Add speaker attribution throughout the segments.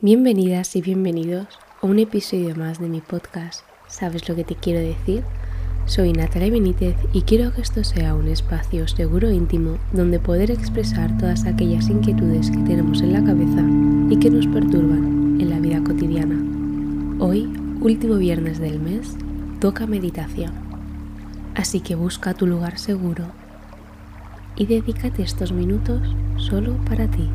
Speaker 1: Bienvenidas y bienvenidos a un episodio más de mi podcast. ¿Sabes lo que te quiero decir? Soy Natalia Benítez y quiero que esto sea un espacio seguro e íntimo donde poder expresar todas aquellas inquietudes que tenemos en la cabeza y que nos perturban en la vida cotidiana. Hoy, último viernes del mes, toca meditación. Así que busca tu lugar seguro y dedícate estos minutos solo para ti.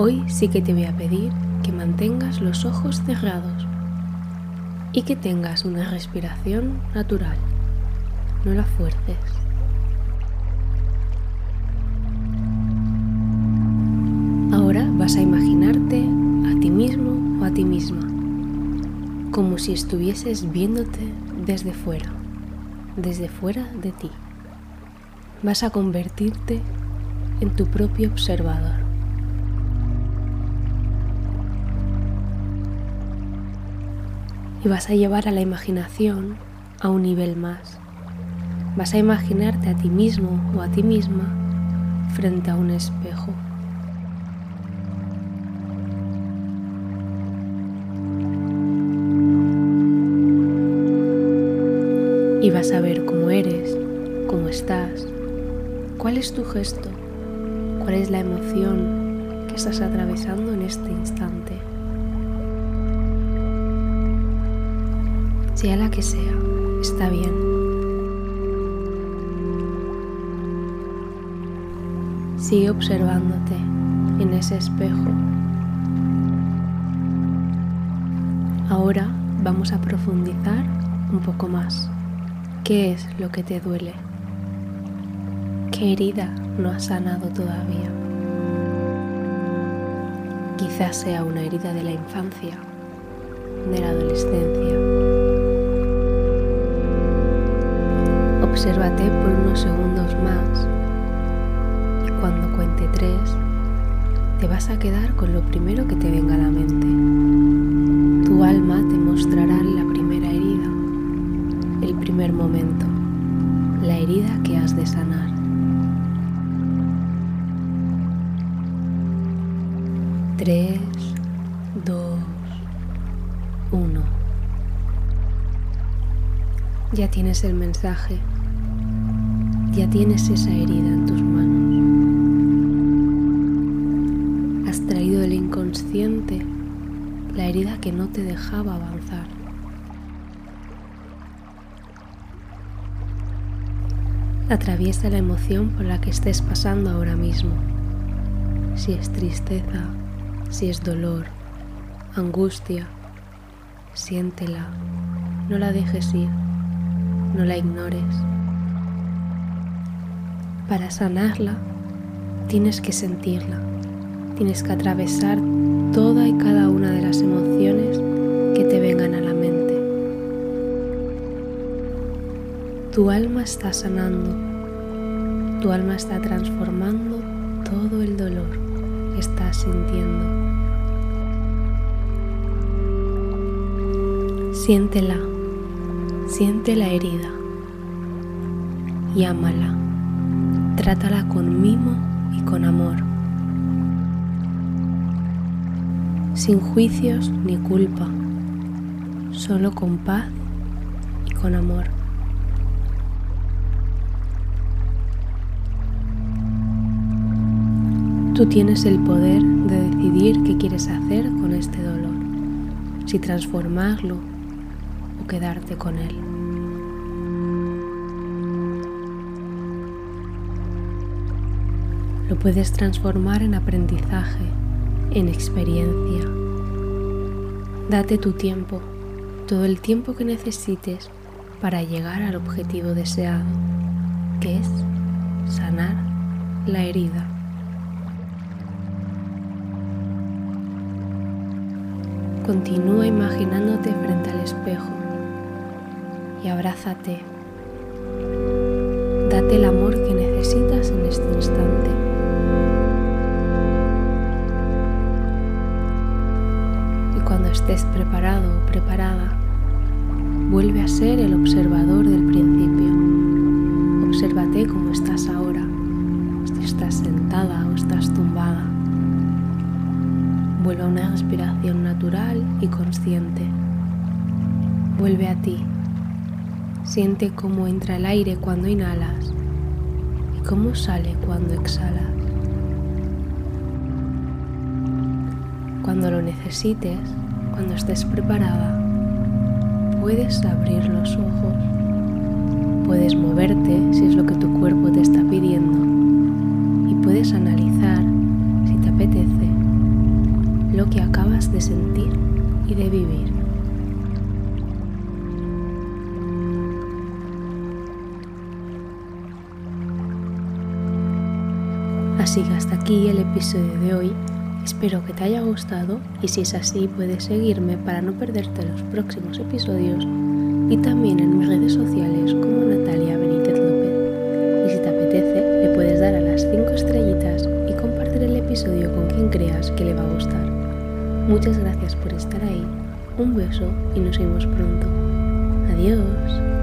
Speaker 1: Hoy sí que te voy a pedir que mantengas los ojos cerrados y que tengas una respiración natural. No la fuerces. Ahora vas a imaginarte a ti mismo o a ti misma como si estuvieses viéndote desde fuera, desde fuera de ti. Vas a convertirte en tu propio observador. Y vas a llevar a la imaginación a un nivel más. Vas a imaginarte a ti mismo o a ti misma frente a un espejo. Y vas a ver cómo eres, cómo estás, cuál es tu gesto, cuál es la emoción que estás atravesando en este instante. Sea la que sea, está bien. Sigue observándote en ese espejo. Ahora vamos a profundizar un poco más. ¿Qué es lo que te duele? ¿Qué herida no has sanado todavía? Quizás sea una herida de la infancia, de la adolescencia Obsérvate por unos segundos más y cuando cuente tres, te vas a quedar con lo primero que te venga a la mente. Tu alma te mostrará la primera herida, el primer momento, la herida que has de sanar. Tres, dos, uno. Ya tienes el mensaje ya tienes esa herida en tus manos. Has traído del inconsciente la herida que no te dejaba avanzar. Atraviesa la emoción por la que estés pasando ahora mismo. Si es tristeza, si es dolor, angustia, siéntela, no la dejes ir, no la ignores. Para sanarla, tienes que sentirla, tienes que atravesar toda y cada una de las emociones que te vengan a la mente. Tu alma está sanando, tu alma está transformando todo el dolor que estás sintiendo. Siéntela, siente la herida y ámala. Trátala con mimo y con amor, sin juicios ni culpa, solo con paz y con amor. Tú tienes el poder de decidir qué quieres hacer con este dolor, si transformarlo o quedarte con él. Lo puedes transformar en aprendizaje, en experiencia. Date tu tiempo, todo el tiempo que necesites para llegar al objetivo deseado, que es sanar la herida. Continúa imaginándote frente al espejo y abrázate. Date el amor que necesitas en este instante. Y cuando estés preparado o preparada, vuelve a ser el observador del principio. Obsérvate cómo estás ahora, si estás sentada o estás tumbada. Vuelve a una respiración natural y consciente. Vuelve a ti. Siente cómo entra el aire cuando inhalas y cómo sale cuando exhalas. Cuando lo necesites, cuando estés preparada, puedes abrir los ojos. Puedes moverte si es lo que tu cuerpo te está pidiendo y puedes analizar, si te apetece, lo que acabas de sentir y de vivir. Así que hasta aquí el episodio de hoy. Espero que te haya gustado y si es así puedes seguirme para no perderte los próximos episodios y también en mis redes sociales como Natalia Benítez López. Y si te apetece le puedes dar a las 5 estrellitas y compartir el episodio con quien creas que le va a gustar. Muchas gracias por estar ahí, un beso y nos vemos pronto. Adiós.